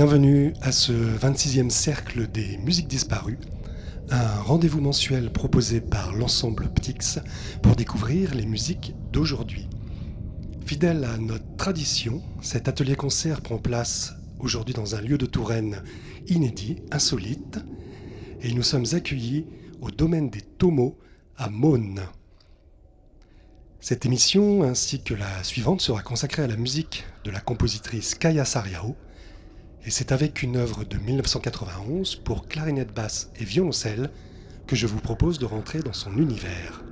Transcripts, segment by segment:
Bienvenue à ce 26e cercle des musiques disparues, un rendez-vous mensuel proposé par l'ensemble Ptix pour découvrir les musiques d'aujourd'hui. Fidèle à notre tradition, cet atelier concert prend place aujourd'hui dans un lieu de Touraine inédit, insolite, et nous sommes accueillis au domaine des Tomos à Maune. Cette émission, ainsi que la suivante, sera consacrée à la musique de la compositrice Kaya Sariao, et c'est avec une œuvre de 1991 pour clarinette basse et violoncelle que je vous propose de rentrer dans son univers.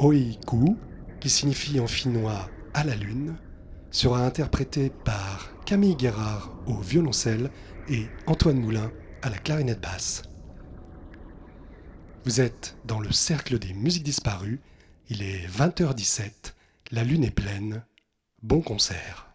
Oiku, qui signifie en finnois à la lune, sera interprété par Camille Guérard au violoncelle et Antoine Moulin à la clarinette basse. Vous êtes dans le cercle des musiques disparues, il est 20h17, la lune est pleine, bon concert.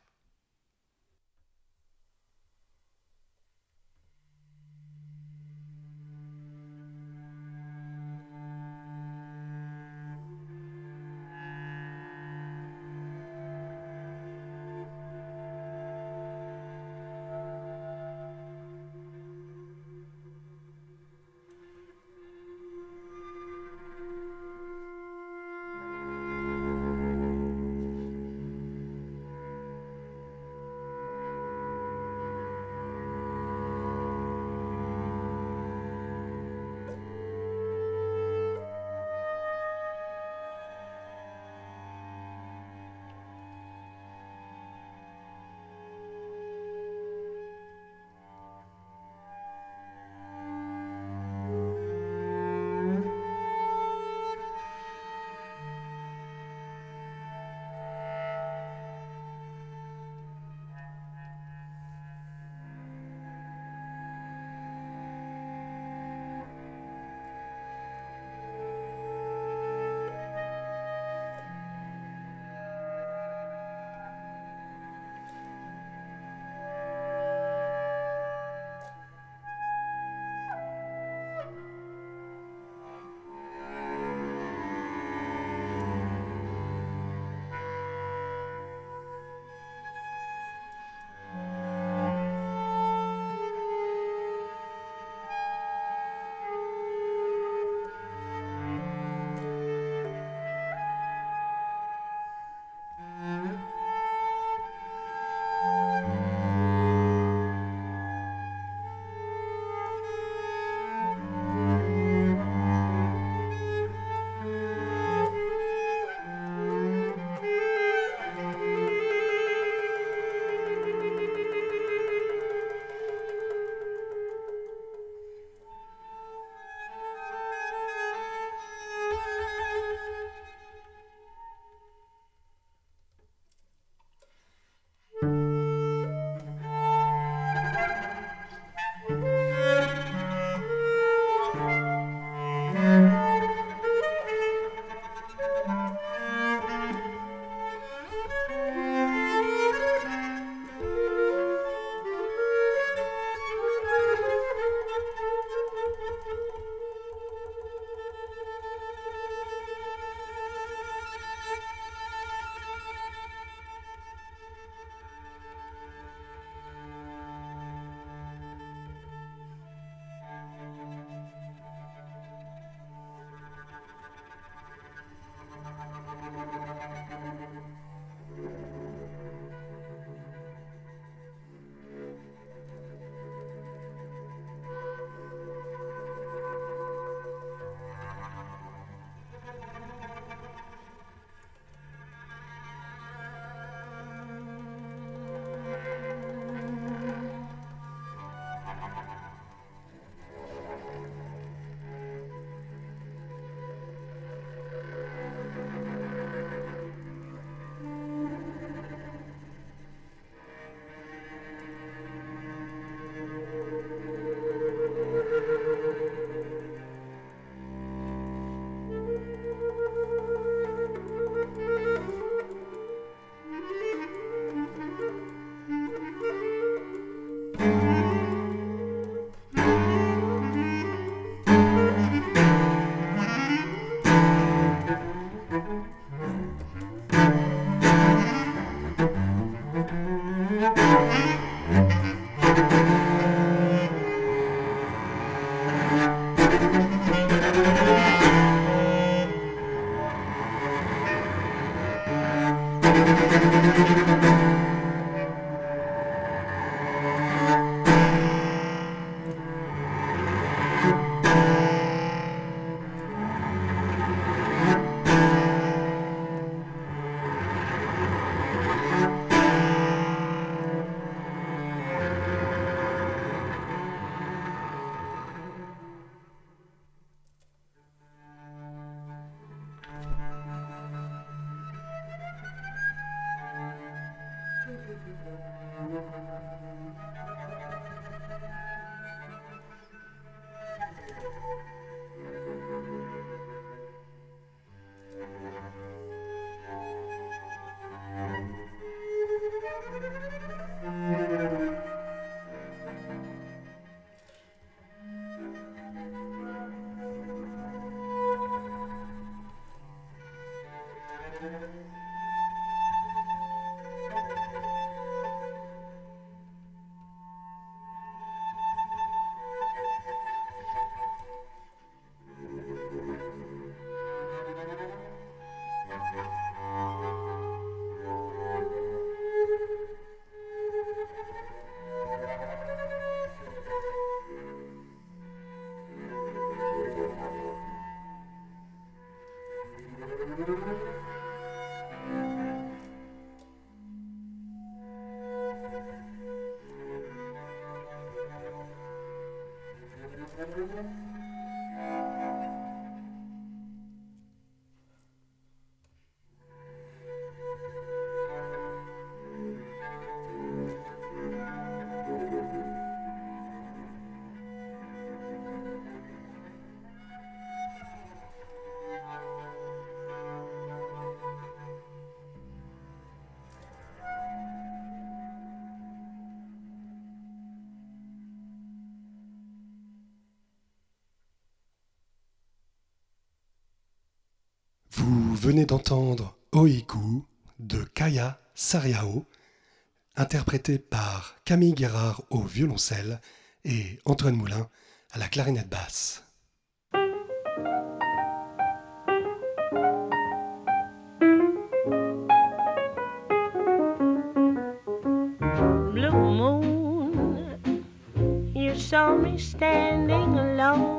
Venez d'entendre Oiku de Kaya Sariao, interprété par Camille Guérard au violoncelle et Antoine Moulin à la clarinette basse. Blue moon, you saw me standing alone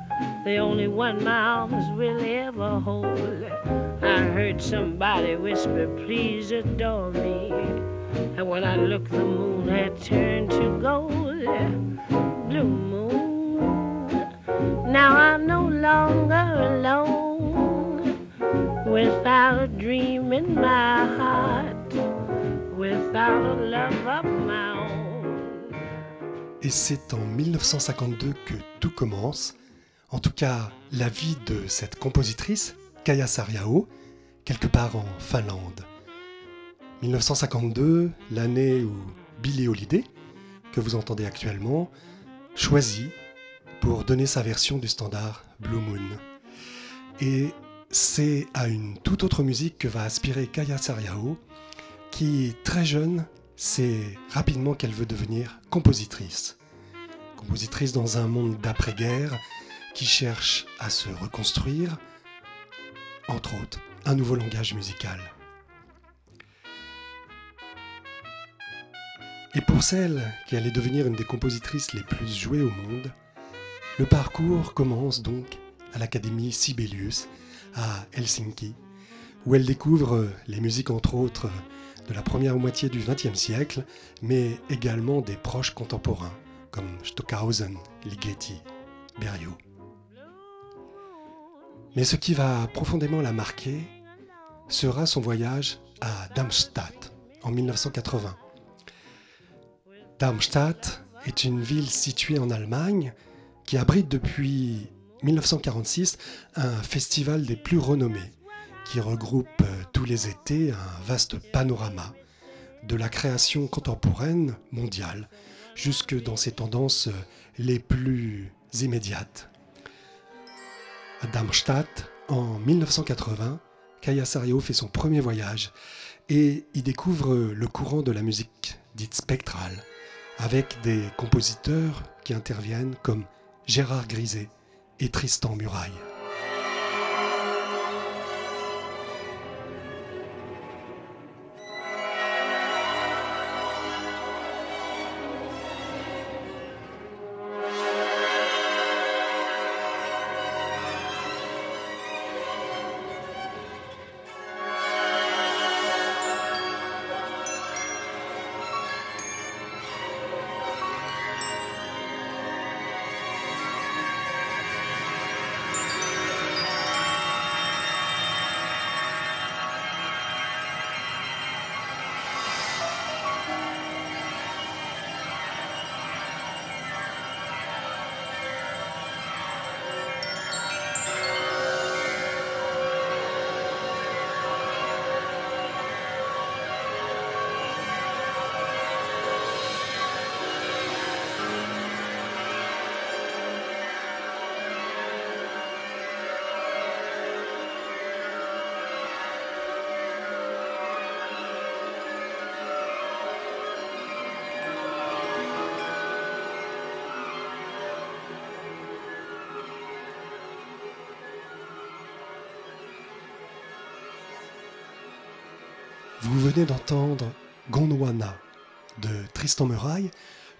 the only one my arms will ever hold. I heard somebody whisper, please adore me. And when I looked, the moon had turned to gold. Blue moon, now I'm no longer alone. Without a dream in my heart, without a love of my own. Et c'est en 1952 que tout commence en tout cas la vie de cette compositrice, Kaya Sariao, quelque part en Finlande. 1952, l'année où Billy Holiday, que vous entendez actuellement, choisit pour donner sa version du standard Blue Moon. Et c'est à une toute autre musique que va aspirer Kaya Sariao, qui, très jeune, sait rapidement qu'elle veut devenir compositrice. Compositrice dans un monde d'après-guerre, qui cherche à se reconstruire, entre autres, un nouveau langage musical. Et pour celle qui allait devenir une des compositrices les plus jouées au monde, le parcours commence donc à l'Académie Sibelius à Helsinki, où elle découvre les musiques entre autres de la première moitié du XXe siècle, mais également des proches contemporains comme Stockhausen, Ligeti, Berio. Mais ce qui va profondément la marquer sera son voyage à Darmstadt en 1980. Darmstadt est une ville située en Allemagne qui abrite depuis 1946 un festival des plus renommés qui regroupe tous les étés un vaste panorama de la création contemporaine mondiale jusque dans ses tendances les plus immédiates. À Darmstadt, en 1980, Kaya Sario fait son premier voyage et y découvre le courant de la musique dite spectrale, avec des compositeurs qui interviennent comme Gérard Griset et Tristan Muraille. Vous venez d'entendre Gondwana de Tristan Muraille,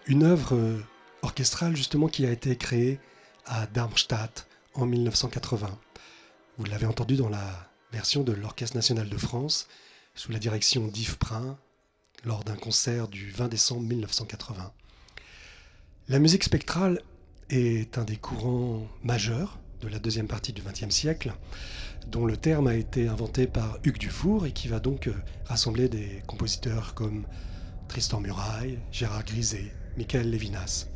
une œuvre euh, orchestrale justement qui a été créée à Darmstadt en 1980. Vous l'avez entendu dans la version de l'Orchestre national de France sous la direction d'Yves Prin lors d'un concert du 20 décembre 1980. La musique spectrale est un des courants majeurs de la deuxième partie du XXe siècle, dont le terme a été inventé par Hugues Dufour et qui va donc euh, rassembler des compositeurs comme Tristan Muraille, Gérard Griset, Michael Levinas.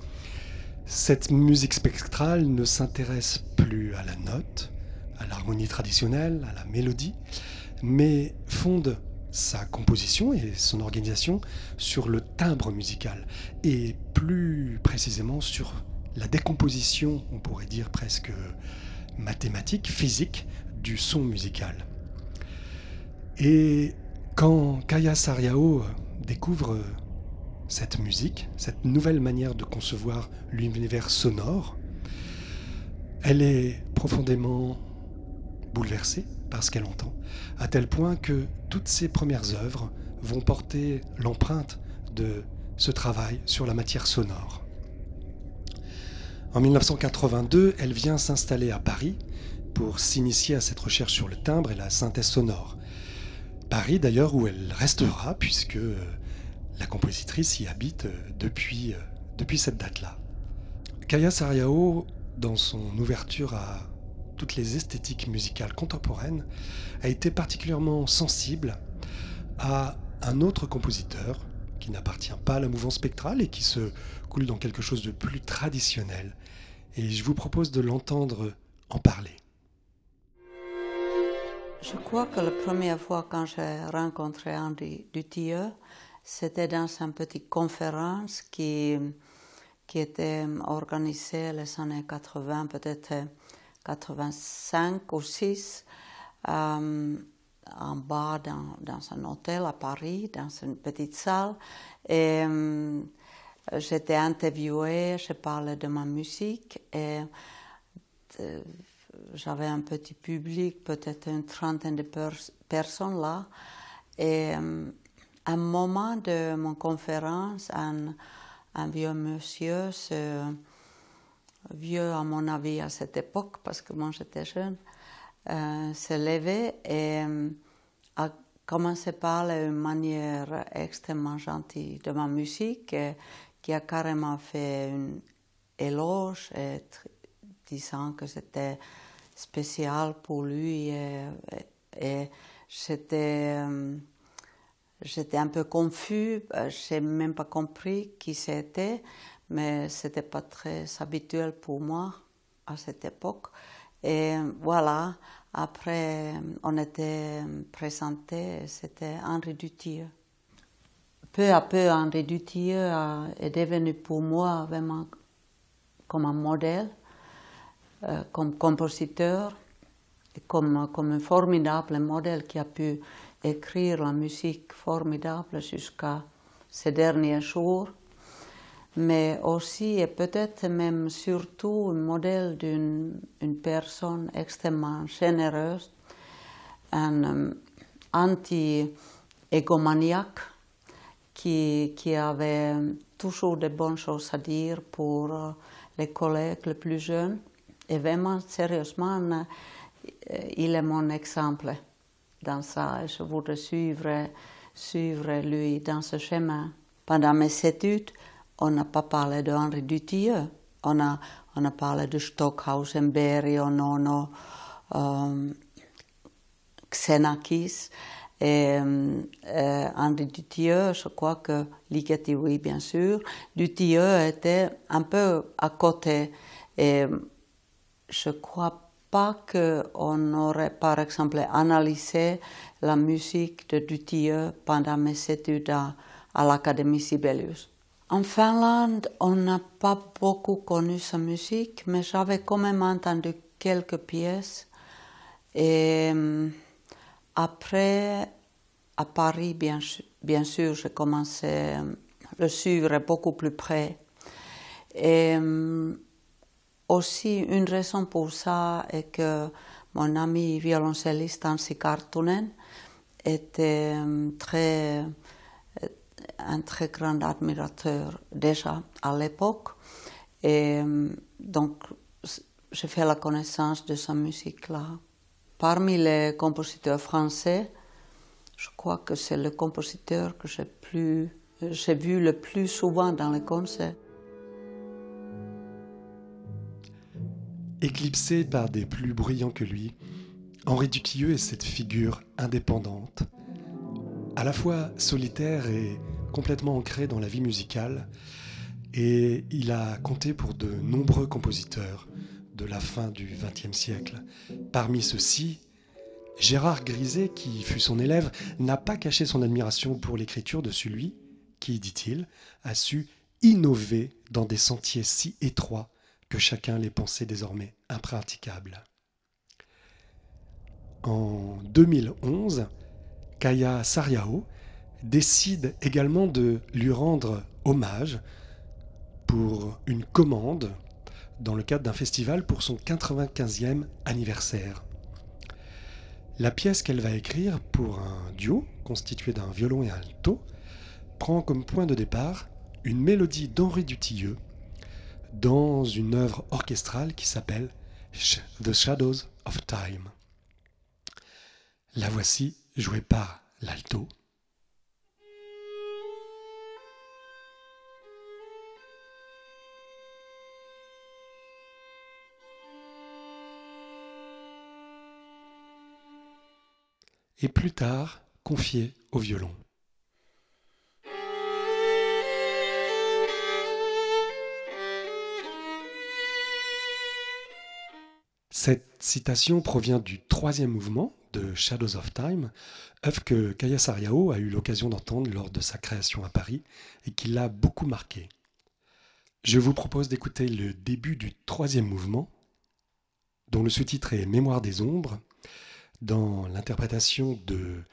Cette musique spectrale ne s'intéresse plus à la note, à l'harmonie traditionnelle, à la mélodie, mais fonde sa composition et son organisation sur le timbre musical et plus précisément sur la décomposition, on pourrait dire presque mathématique, physique, du son musical. Et quand Kaya Sariao découvre cette musique, cette nouvelle manière de concevoir l'univers sonore, elle est profondément bouleversée par ce qu'elle entend, à tel point que toutes ses premières œuvres vont porter l'empreinte de ce travail sur la matière sonore. En 1982, elle vient s'installer à Paris pour s'initier à cette recherche sur le timbre et la synthèse sonore. Paris d'ailleurs où elle restera puisque euh, la compositrice y habite euh, depuis, euh, depuis cette date-là. Kaya Sariao, dans son ouverture à toutes les esthétiques musicales contemporaines, a été particulièrement sensible à un autre compositeur qui n'appartient pas à la mouvance spectrale et qui se coule dans quelque chose de plus traditionnel, et je vous propose de l'entendre en parler. Je crois que la première fois quand j'ai rencontré Andy Dutilleux, c'était dans une petite conférence qui, qui était organisée les années 80, peut-être 85 ou 6, euh, en bas dans, dans, un hôtel à Paris, dans une petite salle. Euh, J'étais interviewée, je parlais de ma musique et euh, j'avais un petit public, peut-être une trentaine de personnes là. Et euh, à un moment de mon conférence, un, vieux monsieur, vieux à mon avis à cette époque, parce que moi j'étais jeune, euh, s'est levé et a commencé à parler d'une manière extrêmement gentille de ma musique. Qui a carrément fait un éloge disant que c'était spécial pour lui et, euh, j'étais un peu confus, je n'ai même pas compris qui c'était, mais c'était pas très habituel pour moi à cette époque. Et voilà, après, on était présenté, c'était Henri Dutilleux. Peu à peu, Henri Dutilleux est devenu pour moi vraiment comme un modèle, euh, comme compositeur, comme, un formidable modèle qui a pu écrire la musique formidable jusqu'à ces derniers jours, mais aussi et peut-être même surtout un modèle d'une une personne extrêmement généreuse, un euh, anti-égomaniaque qui, avait toujours de bonnes choses à dire pour euh, les collègues les plus jeunes. Et vraiment, sérieusement, euh, il est mon exemple dans ça. Je voudrais suivre, suivre lui dans ce chemin. Pendant mes études, on n'a pas parlé de Henri Dutilleux. On a, on a parlé de Stockhausen, Berio, Nono, euh, Xenakis. Et euh, Henri Dutilleux, je crois que Ligeti, oui, bien sûr. Dutilleux était un peu à côté. Et je crois pas qu'on aurait, par exemple, analysé la musique de Dutilleux pendant mes études à, l'Académie Sibelius. En Finlande, on n'a pas beaucoup connu sa musique, mais j'avais quand même entendu quelques pièces. Euh, après, à Paris, bien, sûr, j'ai commencé le suivre beaucoup plus près. Et euh, aussi, une raison pour ça est que mon ami violoncelliste Ansi Kartunen était euh, très, un très grand admirateur déjà à l'époque. Et euh, donc, j'ai fait la connaissance de sa musique-là. Parmi les compositeurs français, je crois que c'est le compositeur que j'ai vu le plus souvent dans les concerts. Éclipsé par des plus bruyants que lui, Henri Dutilleux est cette figure indépendante, à la fois solitaire et complètement ancré dans la vie musicale, et il a compté pour de nombreux compositeurs de la fin du XXe siècle. Parmi ceux-ci, Gérard Griset, qui fut son élève, n'a pas caché son admiration pour l'écriture de celui qui, dit-il, a su innover dans des sentiers si étroits que chacun les pensait désormais impraticables. En 2011, Kaya Sariao décide également de lui rendre hommage pour une commande dans le cadre d'un festival pour son 95e anniversaire. La pièce qu'elle va écrire pour un duo constitué d'un violon et un alto prend comme point de départ une mélodie d'Henri Dutilleux dans une œuvre orchestrale qui s'appelle The Shadows of Time. La voici jouée par l'alto. Et plus tard, confiée au violon. Cette citation provient du troisième mouvement de Shadows of Time, œuvre que Kaya Sariao a eu l'occasion d'entendre lors de sa création à Paris et qui l'a beaucoup marqué. Je vous propose d'écouter le début du troisième mouvement, dont le sous-titre est Mémoire des ombres, dans l'interprétation de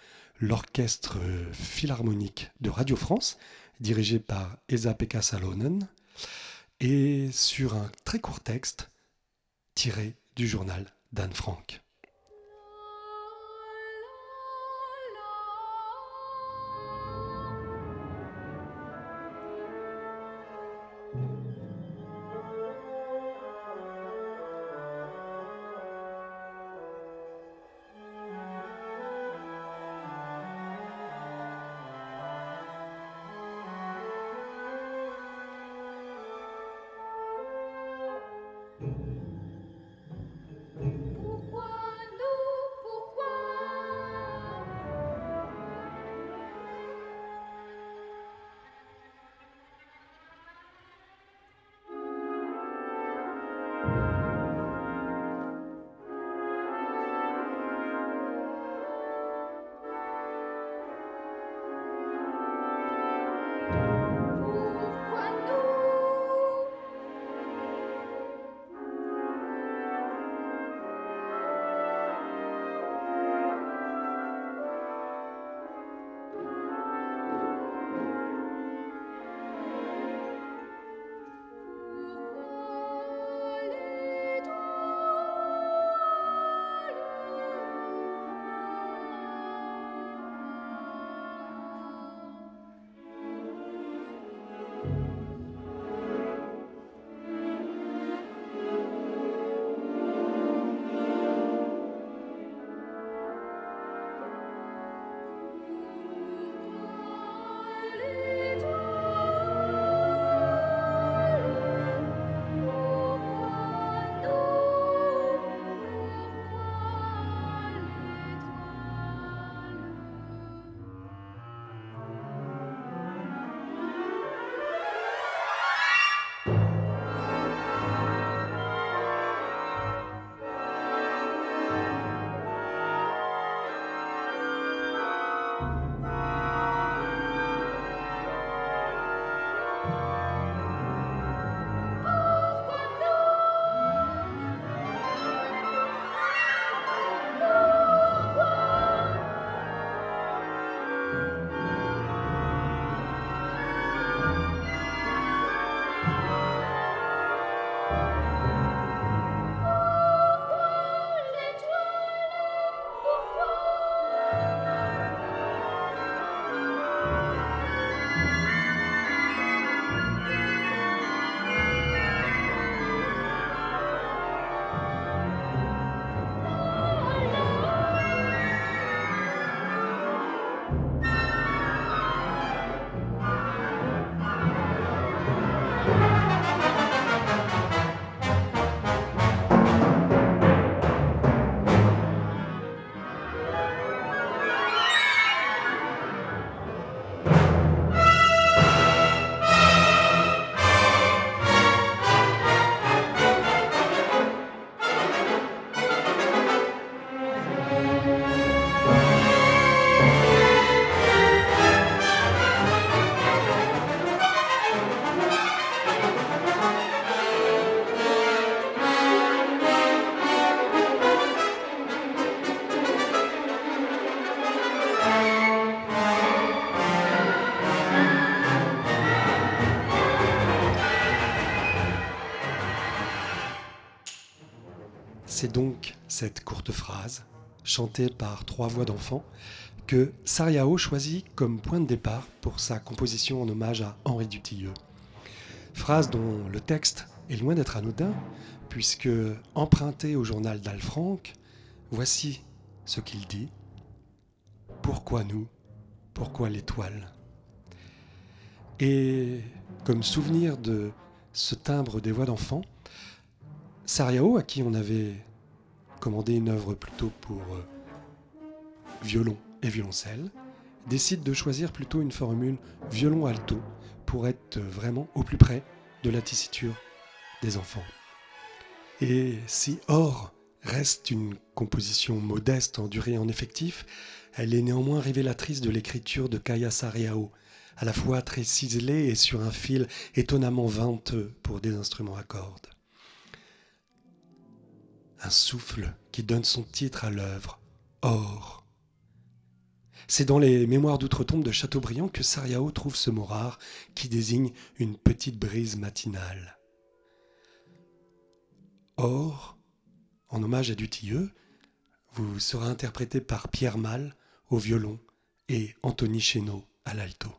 l'orchestre philharmonique de Radio France, dirigé par Esa-Pekka Salonen, et sur un très court texte tiré du journal d'Anne Frank. C'est donc cette courte phrase, chantée par trois voix d'enfants, que Sariao choisit comme point de départ pour sa composition en hommage à Henri Dutilleux. Phrase dont le texte est loin d'être anodin, puisque emprunté au journal d'Alfranc, voici ce qu'il dit. Pourquoi nous? Pourquoi l'étoile? Et comme souvenir de ce timbre des voix d'enfants, Sariao, à qui on avait commandé une œuvre plutôt pour euh, violon et violoncelle, décide de choisir plutôt une formule violon-alto pour être vraiment au plus près de la tessiture des enfants. Et si Or reste une composition modeste en durée et en effectif, elle est néanmoins révélatrice de l'écriture de Kaya Sariao, à la fois très ciselée et sur un fil étonnamment venteux pour des instruments à cordes. Un souffle qui donne son titre à l'œuvre, Or. C'est dans les Mémoires d'outre-tombe de Chateaubriand que Sariao trouve ce mot rare qui désigne une petite brise matinale. Or, en hommage à Dutilleux, vous sera interprété par Pierre Mal au violon et Anthony Chéneau à l'alto.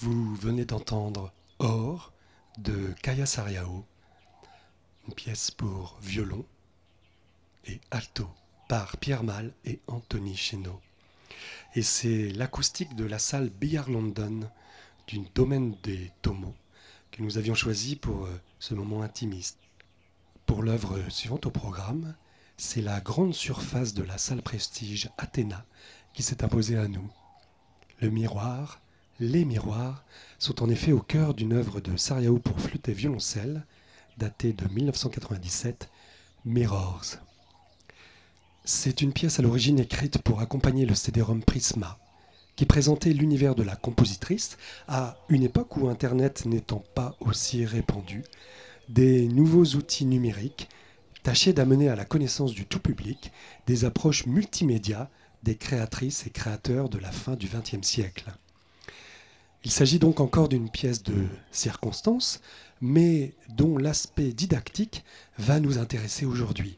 Vous venez d'entendre Or de Kaya Sariao, une pièce pour violon et alto par Pierre Mal et Anthony Chéneau. Et c'est l'acoustique de la salle Billard London du domaine des Tomos que nous avions choisi pour euh, ce moment intimiste. Pour l'œuvre suivante au programme, c'est la grande surface de la salle Prestige Athéna qui s'est imposée à nous. Le miroir, les miroirs, sont en effet au cœur d'une œuvre de Sariao pour flûte et violoncelle, datée de 1997, Mirrors. C'est une pièce à l'origine écrite pour accompagner le CD-ROM Prisma, qui présentait l'univers de la compositrice à une époque où Internet n'étant pas aussi répandu, des nouveaux outils numériques tâchaient d'amener à la connaissance du tout public des approches multimédia des créatrices et créateurs de la fin du XXe siècle. Il s'agit donc encore d'une pièce de circonstance, mais dont l'aspect didactique va nous intéresser aujourd'hui.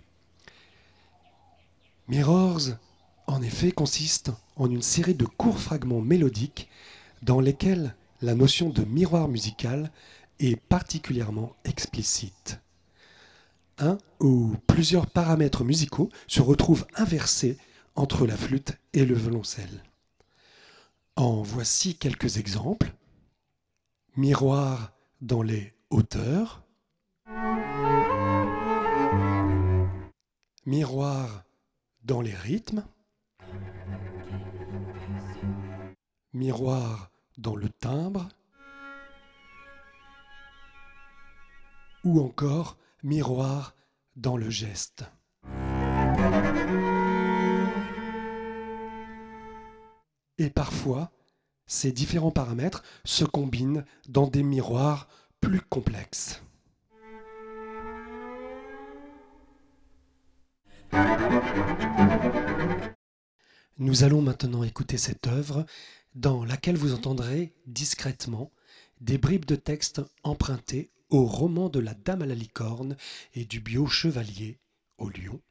Mirrors, en effet, consiste en une série de courts fragments mélodiques dans lesquels la notion de miroir musical est particulièrement explicite. Un ou plusieurs paramètres musicaux se retrouvent inversés entre la flûte et le violoncelle. En voici quelques exemples. Miroir dans les hauteurs. Miroir dans les rythmes, miroir dans le timbre, ou encore miroir dans le geste. Et parfois, ces différents paramètres se combinent dans des miroirs plus complexes. Nous allons maintenant écouter cette œuvre dans laquelle vous entendrez discrètement des bribes de texte empruntés au roman de la Dame à la licorne et du bio chevalier au lion,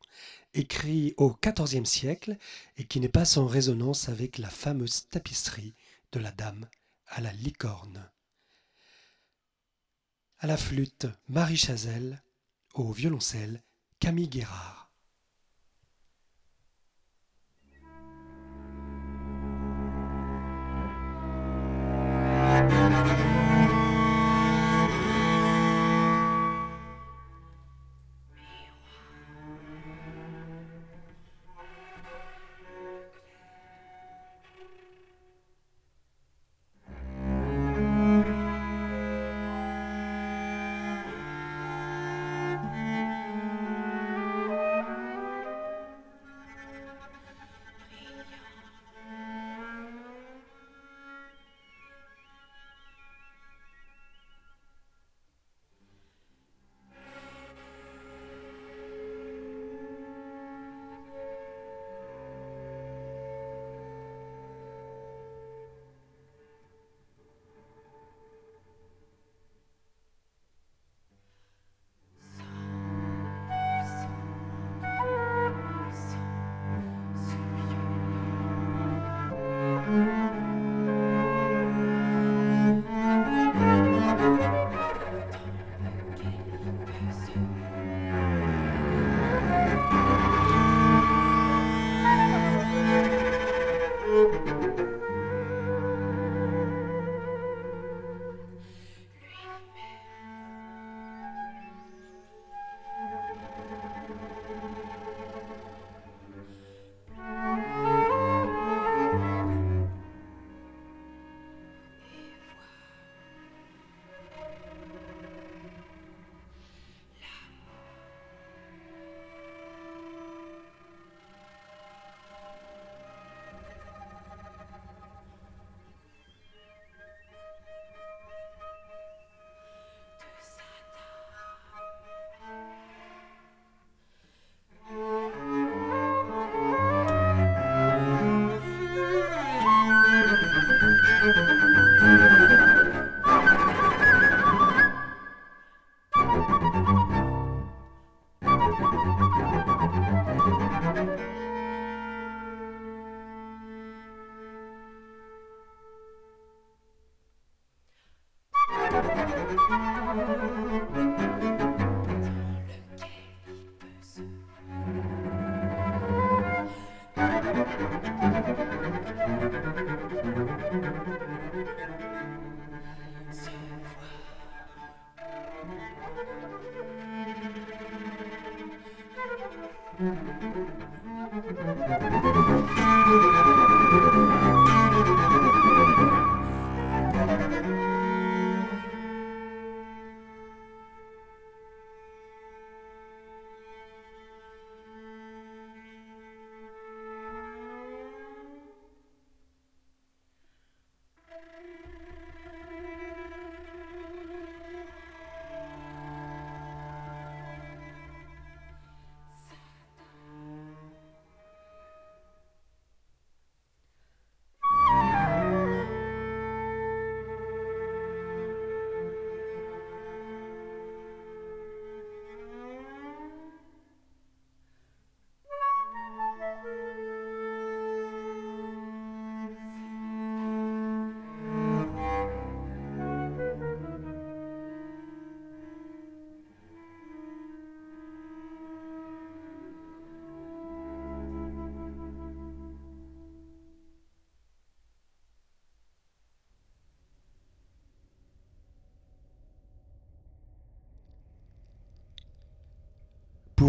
écrit au XIVe siècle et qui n'est pas sans résonance avec la fameuse tapisserie de la Dame à la licorne. À la flûte, Marie Chazelle, au violoncelle, Camille Guérard.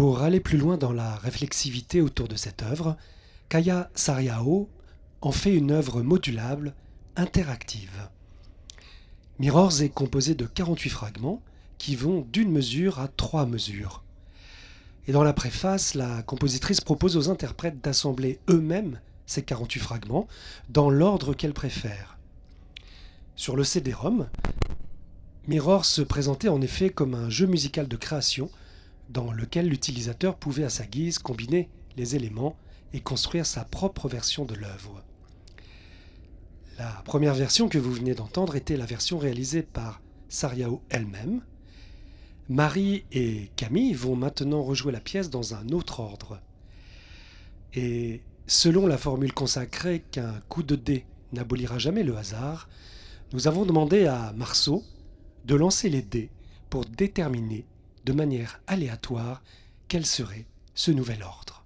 Pour aller plus loin dans la réflexivité autour de cette œuvre, Kaya Sariao en fait une œuvre modulable, interactive. Mirrors est composé de 48 fragments qui vont d'une mesure à trois mesures. Et dans la préface, la compositrice propose aux interprètes d'assembler eux-mêmes ces 48 fragments dans l'ordre qu'elle préfère. Sur le CD-ROM, se présentait en effet comme un jeu musical de création dans lequel l'utilisateur pouvait à sa guise combiner les éléments et construire sa propre version de l'œuvre. La première version que vous venez d'entendre était la version réalisée par Sariao elle-même. Marie et Camille vont maintenant rejouer la pièce dans un autre ordre. Et selon la formule consacrée qu'un coup de dé n'abolira jamais le hasard, nous avons demandé à Marceau de lancer les dés pour déterminer de manière aléatoire quel serait ce nouvel ordre?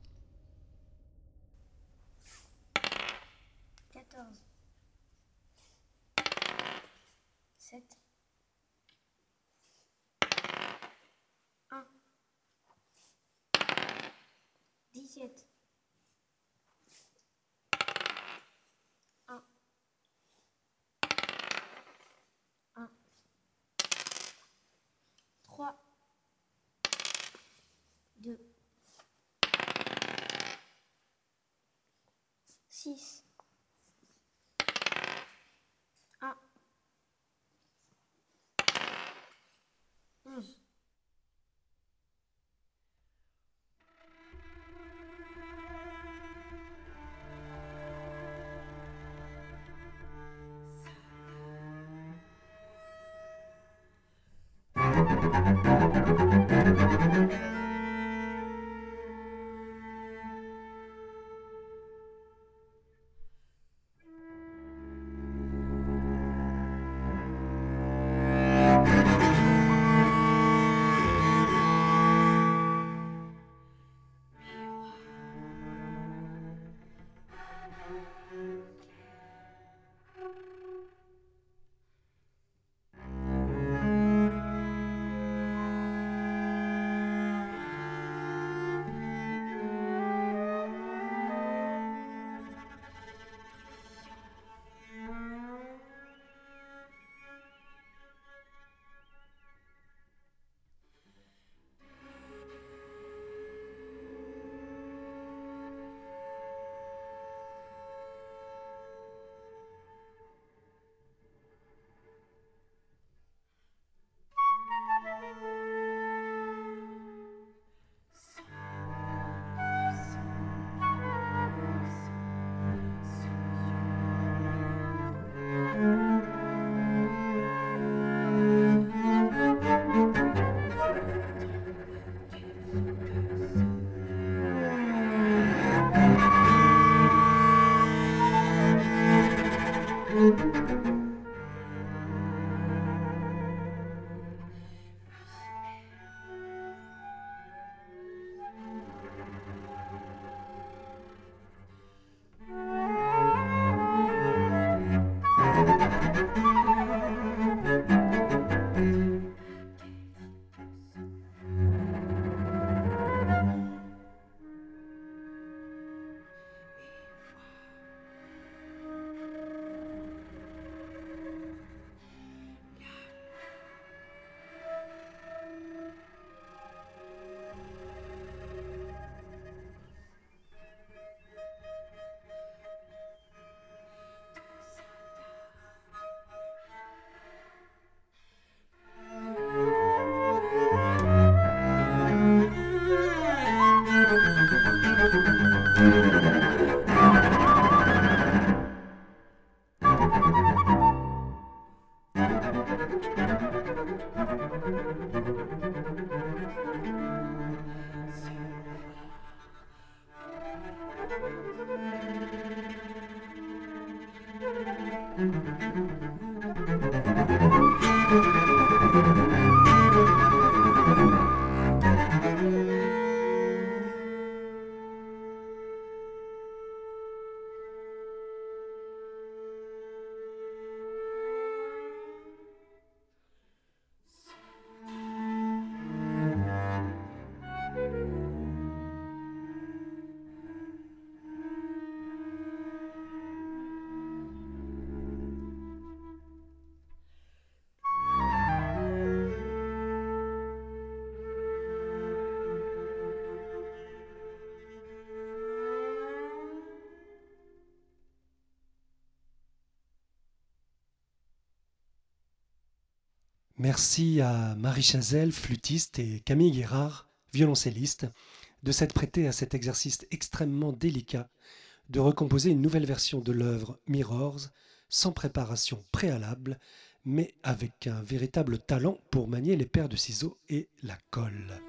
Merci à Marie Chazelle, flûtiste, et Camille Guérard, violoncelliste, de s'être prêté à cet exercice extrêmement délicat de recomposer une nouvelle version de l'œuvre Mirrors sans préparation préalable, mais avec un véritable talent pour manier les paires de ciseaux et la colle.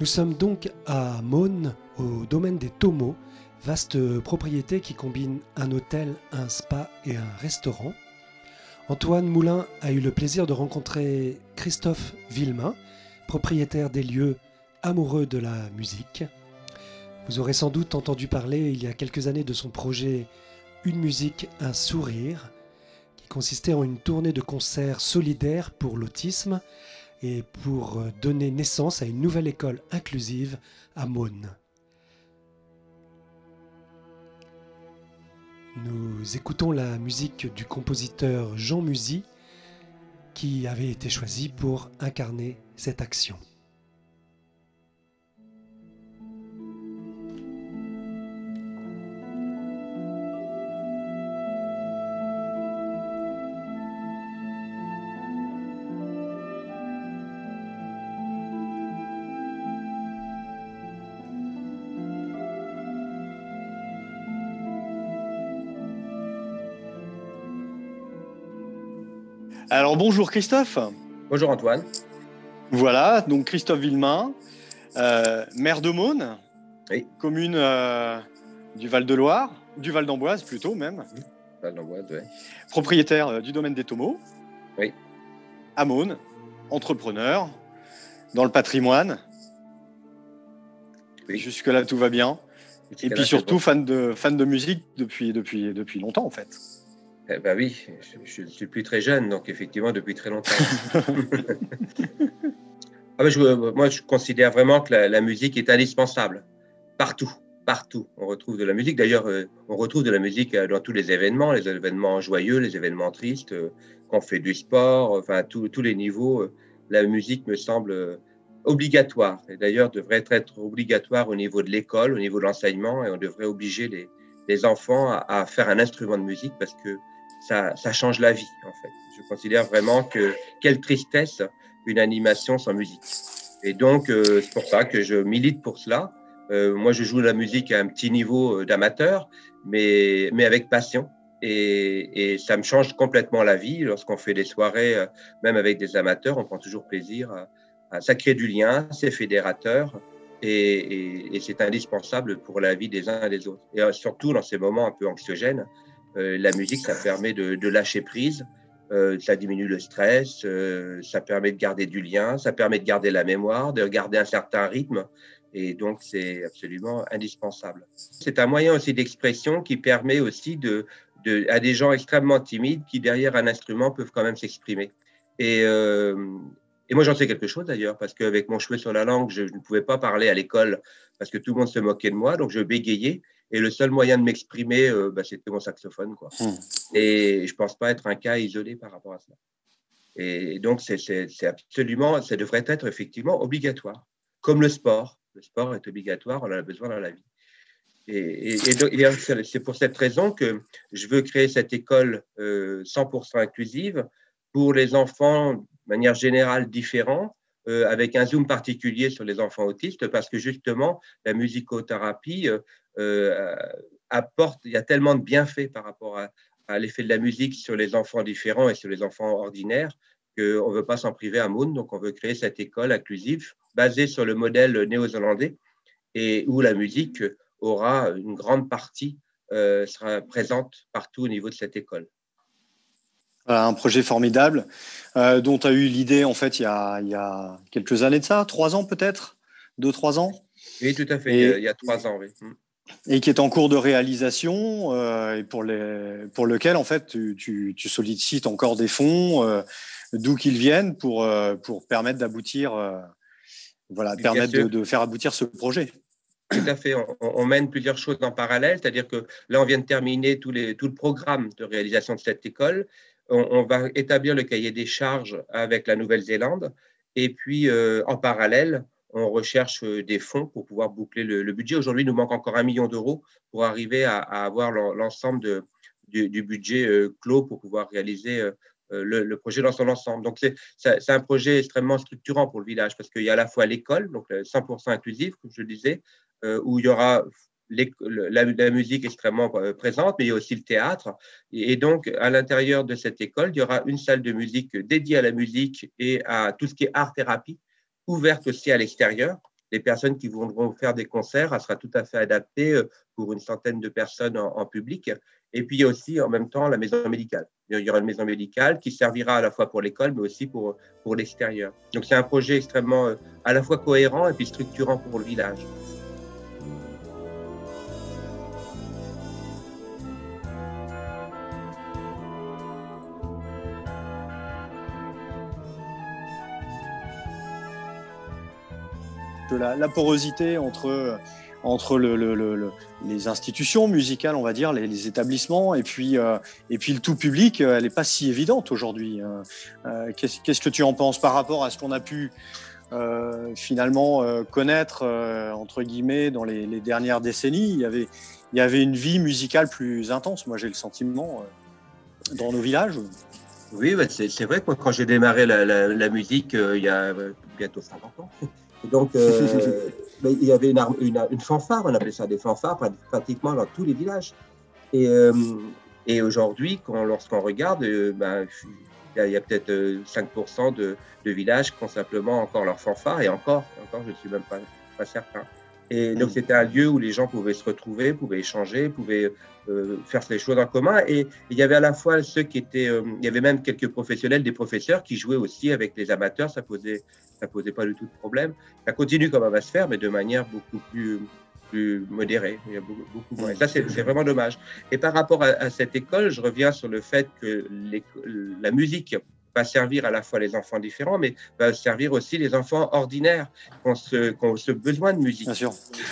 Nous sommes donc à Maune, au domaine des Tomos, vaste propriété qui combine un hôtel, un spa et un restaurant. Antoine Moulin a eu le plaisir de rencontrer Christophe Villemain, propriétaire des lieux amoureux de la musique. Vous aurez sans doute entendu parler il y a quelques années de son projet Une musique, un sourire, qui consistait en une tournée de concerts solidaires pour l'autisme et pour euh, donner naissance à une nouvelle école inclusive à Maune. Nous écoutons la musique du compositeur Jean Musy qui avait été choisi pour incarner cette action. Alors bonjour Christophe. Bonjour Antoine. Voilà, donc Christophe Villemain, euh, maire de Maune, Oui. commune euh, du Val-de-Loire, du Val d'Amboise plutôt même, Val d'Amboise, ouais. propriétaire euh, du domaine des Tomos. Oui. À Maune, entrepreneur, dans le patrimoine. Oui. Jusque-là, tout va bien. Et puis surtout, fan de, fan de musique depuis, depuis, depuis longtemps en fait. Eh ben oui, je, je suis plus très jeune, donc effectivement depuis très longtemps. Ah ben, je- moi, je considère vraiment que la, la musique est indispensable. Partout, partout, on retrouve de la musique. D'ailleurs, euh, on retrouve de la musique euh, dans tous les événements, les événements joyeux, les événements tristes, euh, quand on fait du sport, enfin, tous tous les niveaux. euh, La musique me semble obligatoire. Et d'ailleurs, devrait être obligatoire au niveau de l'école, au niveau de l'enseignement, et on devrait obliger les, les enfants à, à faire un instrument de musique parce que ça, ça change la vie, en fait. Je considère vraiment que quelle tristesse une animation sans musique. Et donc, euh, c'est pour ça que je milite pour cela. Euh, moi, je joue la musique à un petit niveau euh, d'amateur, mais, mais avec passion. Et, ça me change complètement la vie. Lorsqu'on fait des soirées, même avec des amateurs, on prend toujours plaisir à, ça crée du lien, c'est fédérateur. Et, c'est indispensable pour la vie des uns et des autres. Et surtout dans ces moments un peu anxiogènes, la musique, ça permet de, lâcher prise, euh, ça diminue le stress, euh, ça permet de garder du lien, ça permet de garder la mémoire, de garder un certain rythme. Et donc, c'est absolument indispensable. C'est un moyen aussi d'expression qui permet aussi à des gens extrêmement timides qui, derrière un instrument, peuvent quand même s'exprimer. Et, euh, et moi, j'en sais quelque chose d'ailleurs, parce qu'avec mon cheveu sur la langue, je ne pouvais pas parler à l'école parce que tout le monde se moquait de moi, donc je bégayais. Et le seul moyen de m'exprimer, euh, bah, c'était mon saxophone. Quoi. Hmm. Et je pense pas être un cas isolé par rapport à ça. Et donc, c'est absolument, ça devrait être effectivement obligatoire, comme le sport. Le sport est obligatoire, on en a besoin dans la vie. Et, c'est pour cette raison que je veux créer cette école 100% euh, inclusive pour les enfants de manière générale différents, euh, avec un zoom particulier sur les enfants autistes, parce que justement, la musicothérapie euh, apporte, il y a tellement de bienfaits par rapport à, à l'effet de la musique sur les enfants différents et sur les enfants ordinaires qu'on ne veut pas s'en priver à Moon. Donc, on veut créer cette école inclusive basée sur le modèle néo-zélandais et où la musique aura une grande partie, euh, sera présente partout au niveau de cette école. Voilà, un projet formidable euh, dont tu as eu l'idée en fait il y, a, il y, a, quelques années de ça, trois ans peut-être? Deux, trois ans? Oui, tout à fait, il, y a, trois ans, oui. Et qui est en cours de réalisation euh, et pour, les, pour lequel en fait tu, tu, sollicites encore des fonds, euh, d'où qu'ils viennent pour, euh, pour permettre d'aboutir, voilà, permettre de, faire aboutir ce projet. Tout à fait. On, mène plusieurs choses en parallèle, c'est-à-dire que là, on vient de terminer tout, les, tout le programme de réalisation de cette école. On, on va établir le cahier des charges avec la Nouvelle-Zélande. Et puis, en parallèle, on recherche euh, des fonds pour pouvoir boucler le, budget. Aujourd'hui, il nous manque encore un million d'euros pour arriver à, avoir l'ensemble du, budget euh, clos pour pouvoir réaliser euh, le, projet dans son ensemble. Donc, c'est un projet extrêmement structurant pour le village parce qu'il y a à la fois l'école, donc 100% inclusive, comme je le disais, où il y aura la, musique extrêmement présente, mais il y a aussi le théâtre. Et, donc, à l'intérieur de cette école, il y aura une salle de musique dédiée à la musique et à tout ce qui est art-thérapie ouverte aussi à l'extérieur. Les personnes qui voudront faire des concerts, elle sera tout à fait adaptée euh, pour une centaine de personnes en, public. Et puis, aussi en même temps la maison médicale. Il y aura une maison médicale qui servira à la fois pour l'école, mais aussi pour, pour l'extérieur. Donc, c'est un projet extrêmement euh, à la fois cohérent et puis structurant pour le village. La, porosité entre, entre le, les institutions musicales, on va dire, les, établissements, et puis, euh, et puis le tout public, euh, elle n'est pas si évidente aujourd'hui. Euh, qu'est-ce que tu en penses par rapport à ce qu'on a pu finalement connaître, entre guillemets, dans les, dernières décennies? Il y, avait, il y avait une vie musicale plus intense, moi j'ai le sentiment, dans nos villages. Oui, bah, c'est vrai que quand j'ai démarré la musique il y a bientôt 50 ans, donc, euh, il y avait une, une, fanfare, on appelait ça des fanfares, pratiquement dans tous les villages. Et, euh, et aujourd'hui, lorsqu'on regarde, euh, ben, il y a, peut-être 5% de, de, villages qui ont simplement encore leur fanfare, et encore, encore je ne suis même pas, pas certain. Et donc, mm. c'était un lieu où les gens pouvaient se retrouver, pouvaient échanger, pouvaient euh, faire les choses en commun. Et il y avait à la fois ceux qui étaient, euh, il y avait même quelques professionnels, des professeurs qui jouaient aussi avec les amateurs. Ça posait, ça posait pas du tout de problème. Ça continue comme ça va se faire, mais de manière beaucoup plus, plus modérée. Il y a beaucoup, beaucoup moins. Et ça, c'est vraiment dommage. Et par rapport à, à, cette école, je reviens sur le fait que la musique va servir à la fois les enfants différents, mais va servir aussi les enfants ordinaires qui ont ce, besoin de musique.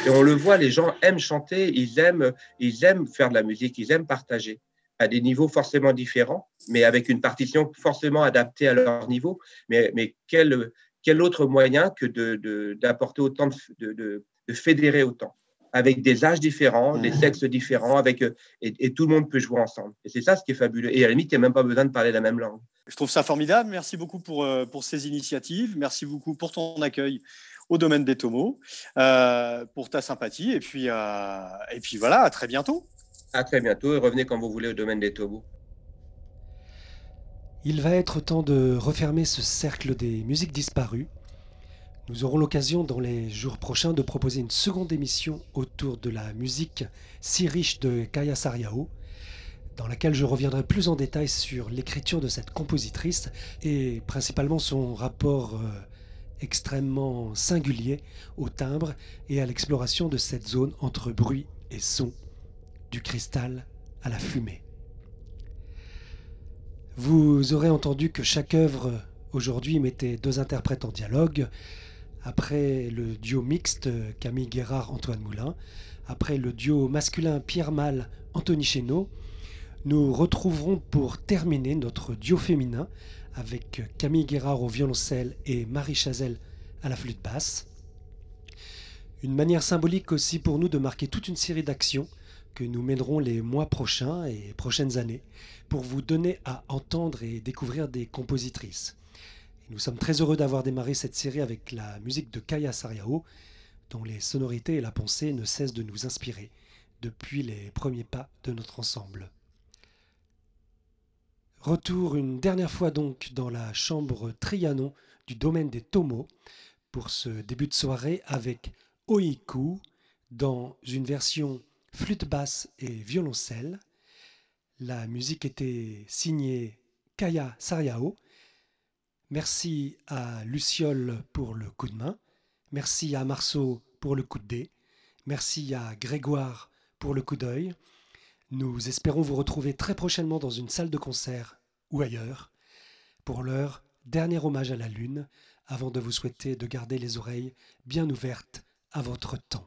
Et on le voit, les gens aiment chanter, ils aiment, ils aiment faire de la musique, ils aiment partager à des niveaux forcément différents, mais avec une partition forcément adaptée à leur niveau. Mais, mais quel, quel autre moyen que d'apporter de, autant, de, de fédérer autant? Avec des âges différents, des sexes différents, avec, euh, et, tout le monde peut jouer ensemble. Et c'est ça ce qui est fabuleux. Et à la limite, il n'y a même pas besoin de parler la même langue. Je trouve ça formidable. Merci beaucoup pour, euh, pour ces initiatives. Merci beaucoup pour ton accueil au domaine des tomos, euh, pour ta sympathie. Et puis, et puis voilà, à très bientôt. À très bientôt et revenez quand vous voulez au domaine des tomos. Il va être temps de refermer ce cercle des musiques disparues. Nous aurons l'occasion dans les jours prochains de proposer une seconde émission autour de la musique si riche de Kaya Sariao, dans laquelle je reviendrai plus en détail sur l'écriture de cette compositrice et principalement son rapport euh, extrêmement singulier au timbre et à l'exploration de cette zone entre bruit et son, du cristal à la fumée. Vous aurez entendu que chaque œuvre aujourd'hui mettait deux interprètes en dialogue, après le duo mixte Camille Guérard-Antoine Moulin, après le duo masculin Pierre Mal-Anthony Chéneau, Nous retrouverons pour terminer notre duo féminin avec Camille Guérard au violoncelle et Marie Chazelle à la flûte basse. Une manière symbolique aussi pour nous de marquer toute une série d'actions que nous mènerons les mois prochains et prochaines années pour vous donner à entendre et découvrir des compositrices. Nous sommes très heureux d'avoir démarré cette série avec la musique de Kaya Sariao, dont les sonorités et la pensée ne cessent de nous inspirer depuis les premiers pas de notre ensemble. Retour une dernière fois donc dans la chambre Trianon du domaine des Tomo pour ce début de soirée avec Oiku dans une version flûte basse et violoncelle. La musique était signée Kaya Sariao. Merci à Luciole pour le coup de main. Merci à Marceau pour le coup de dé. Merci à Grégoire pour le coup d'œil. Nous espérons vous retrouver très prochainement dans une salle de concert ou ailleurs. Pour l'heure, dernier hommage à la Lune, avant de vous souhaiter de garder les oreilles bien ouvertes à votre temps.